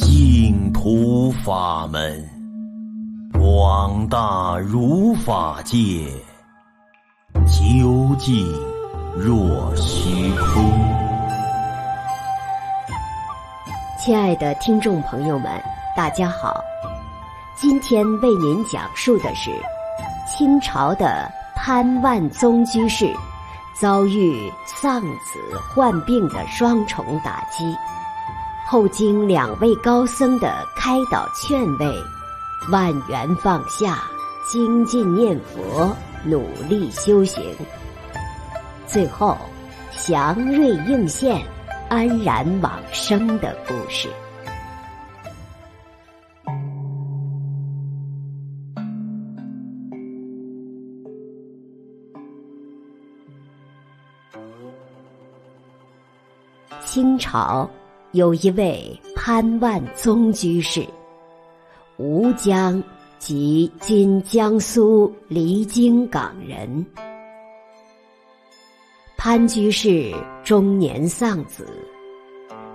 净土法门，广大如法界，究竟若虚空。亲爱的听众朋友们，大家好，今天为您讲述的是清朝的潘万宗居士遭遇丧子患病的双重打击。后经两位高僧的开导劝慰，万缘放下，精进念佛，努力修行，最后祥瑞应现，安然往生的故事。清朝。有一位潘万宗居士，吴江即今江苏离京港人。潘居士中年丧子，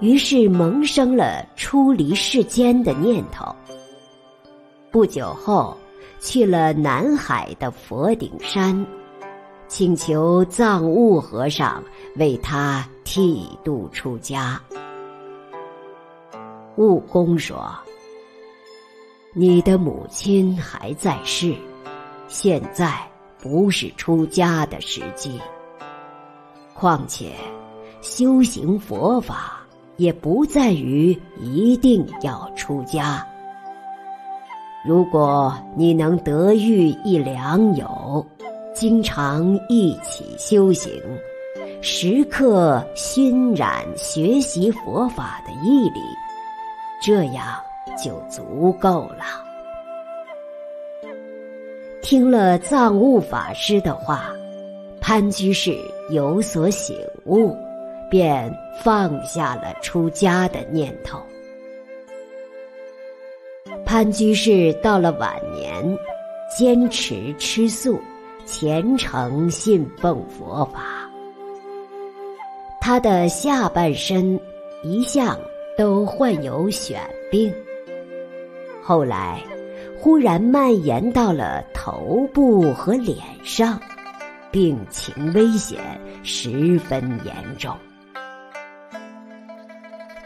于是萌生了出离世间的念头。不久后，去了南海的佛顶山，请求藏悟和尚为他剃度出家。悟公说：“你的母亲还在世，现在不是出家的时机。况且，修行佛法也不在于一定要出家。如果你能得遇一良友，经常一起修行，时刻熏染学习佛法的毅力。”这样就足够了。听了藏悟法师的话，潘居士有所醒悟，便放下了出家的念头。潘居士到了晚年，坚持吃素，虔诚信奉佛法。他的下半身一向。都患有癣病，后来忽然蔓延到了头部和脸上，病情危险，十分严重。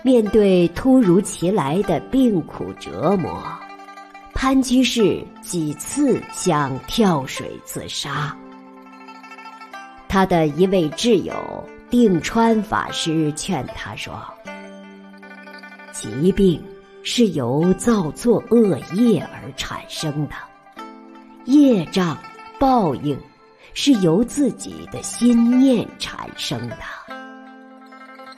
面对突如其来的病苦折磨，潘居士几次想跳水自杀。他的一位挚友定川法师劝他说。疾病是由造作恶业而产生的，业障报应是由自己的心念产生的。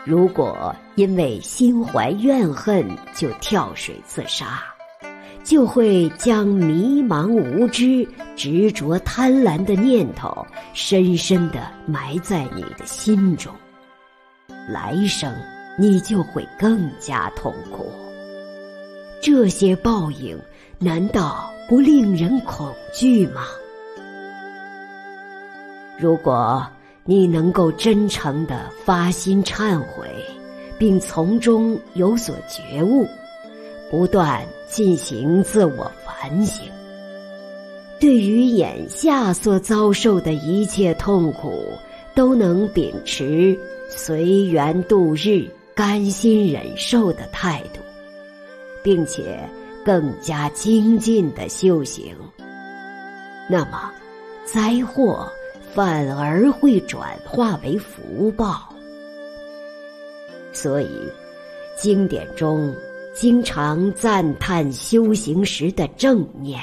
如果因为心怀怨恨就跳水自杀，就会将迷茫无知、执着贪婪的念头深深地埋在你的心中，来生。你就会更加痛苦。这些报应难道不令人恐惧吗？如果你能够真诚地发心忏悔，并从中有所觉悟，不断进行自我反省，对于眼下所遭受的一切痛苦，都能秉持随缘度日。甘心忍受的态度，并且更加精进的修行，那么灾祸反而会转化为福报。所以，经典中经常赞叹修行时的正念，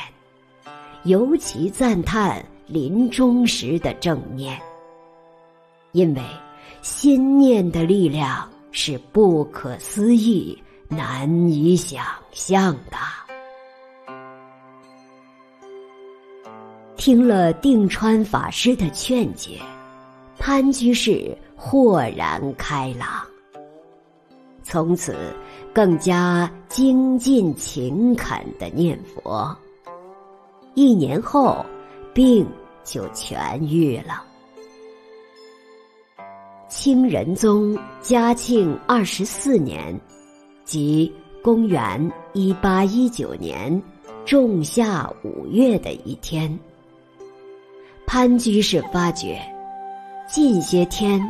尤其赞叹临终时的正念，因为心念的力量。是不可思议、难以想象的。听了定川法师的劝解，潘居士豁然开朗，从此更加精进勤恳地念佛。一年后，病就痊愈了。清仁宗嘉庆二十四年，即公元一八一九年仲夏五月的一天，潘居士发觉，近些天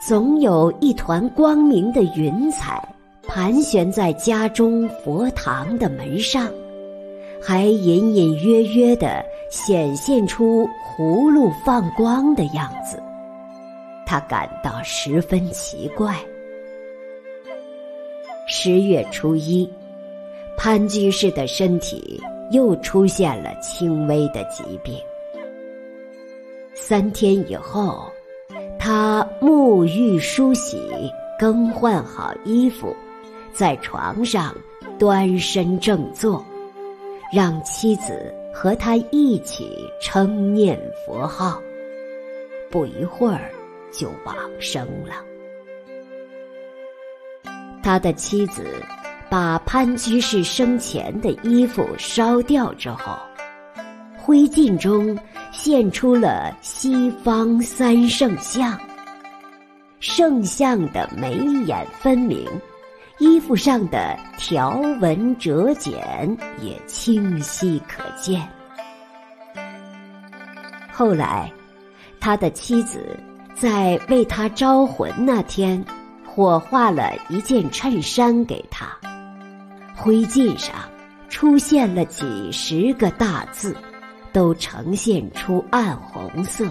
总有一团光明的云彩盘旋在家中佛堂的门上，还隐隐约约地显现出葫芦放光的样子。他感到十分奇怪。十月初一，潘居士的身体又出现了轻微的疾病。三天以后，他沐浴梳洗，更换好衣服，在床上端身正坐，让妻子和他一起称念佛号。不一会儿，就往生了。他的妻子把潘居士生前的衣服烧掉之后，灰烬中现出了西方三圣像。圣像的眉眼分明，衣服上的条纹折剪也清晰可见。后来，他的妻子在为他招魂那天。火化了一件衬衫给他，灰烬上出现了几十个大字，都呈现出暗红色。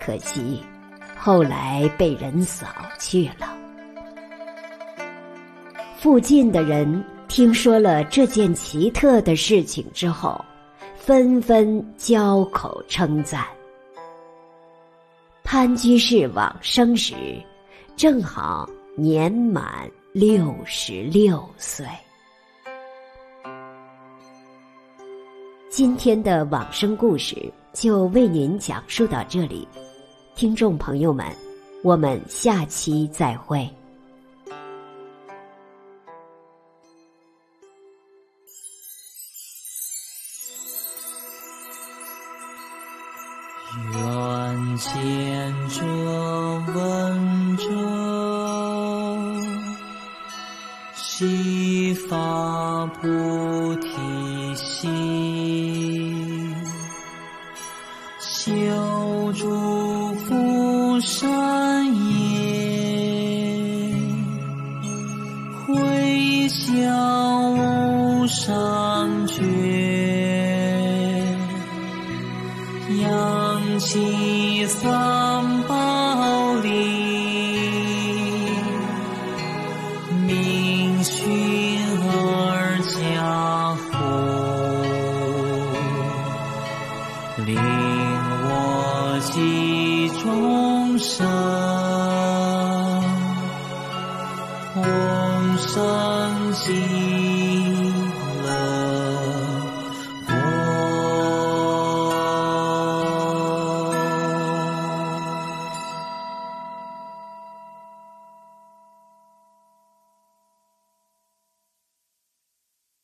可惜后来被人扫去了。附近的人听说了这件奇特的事情之后，纷纷交口称赞。潘居士往生时，正好年满六十六岁。今天的往生故事就为您讲述到这里，听众朋友们，我们下期再会。悉发菩提心，修诸福善业，回向无上觉。扬起三令我及众生同生心。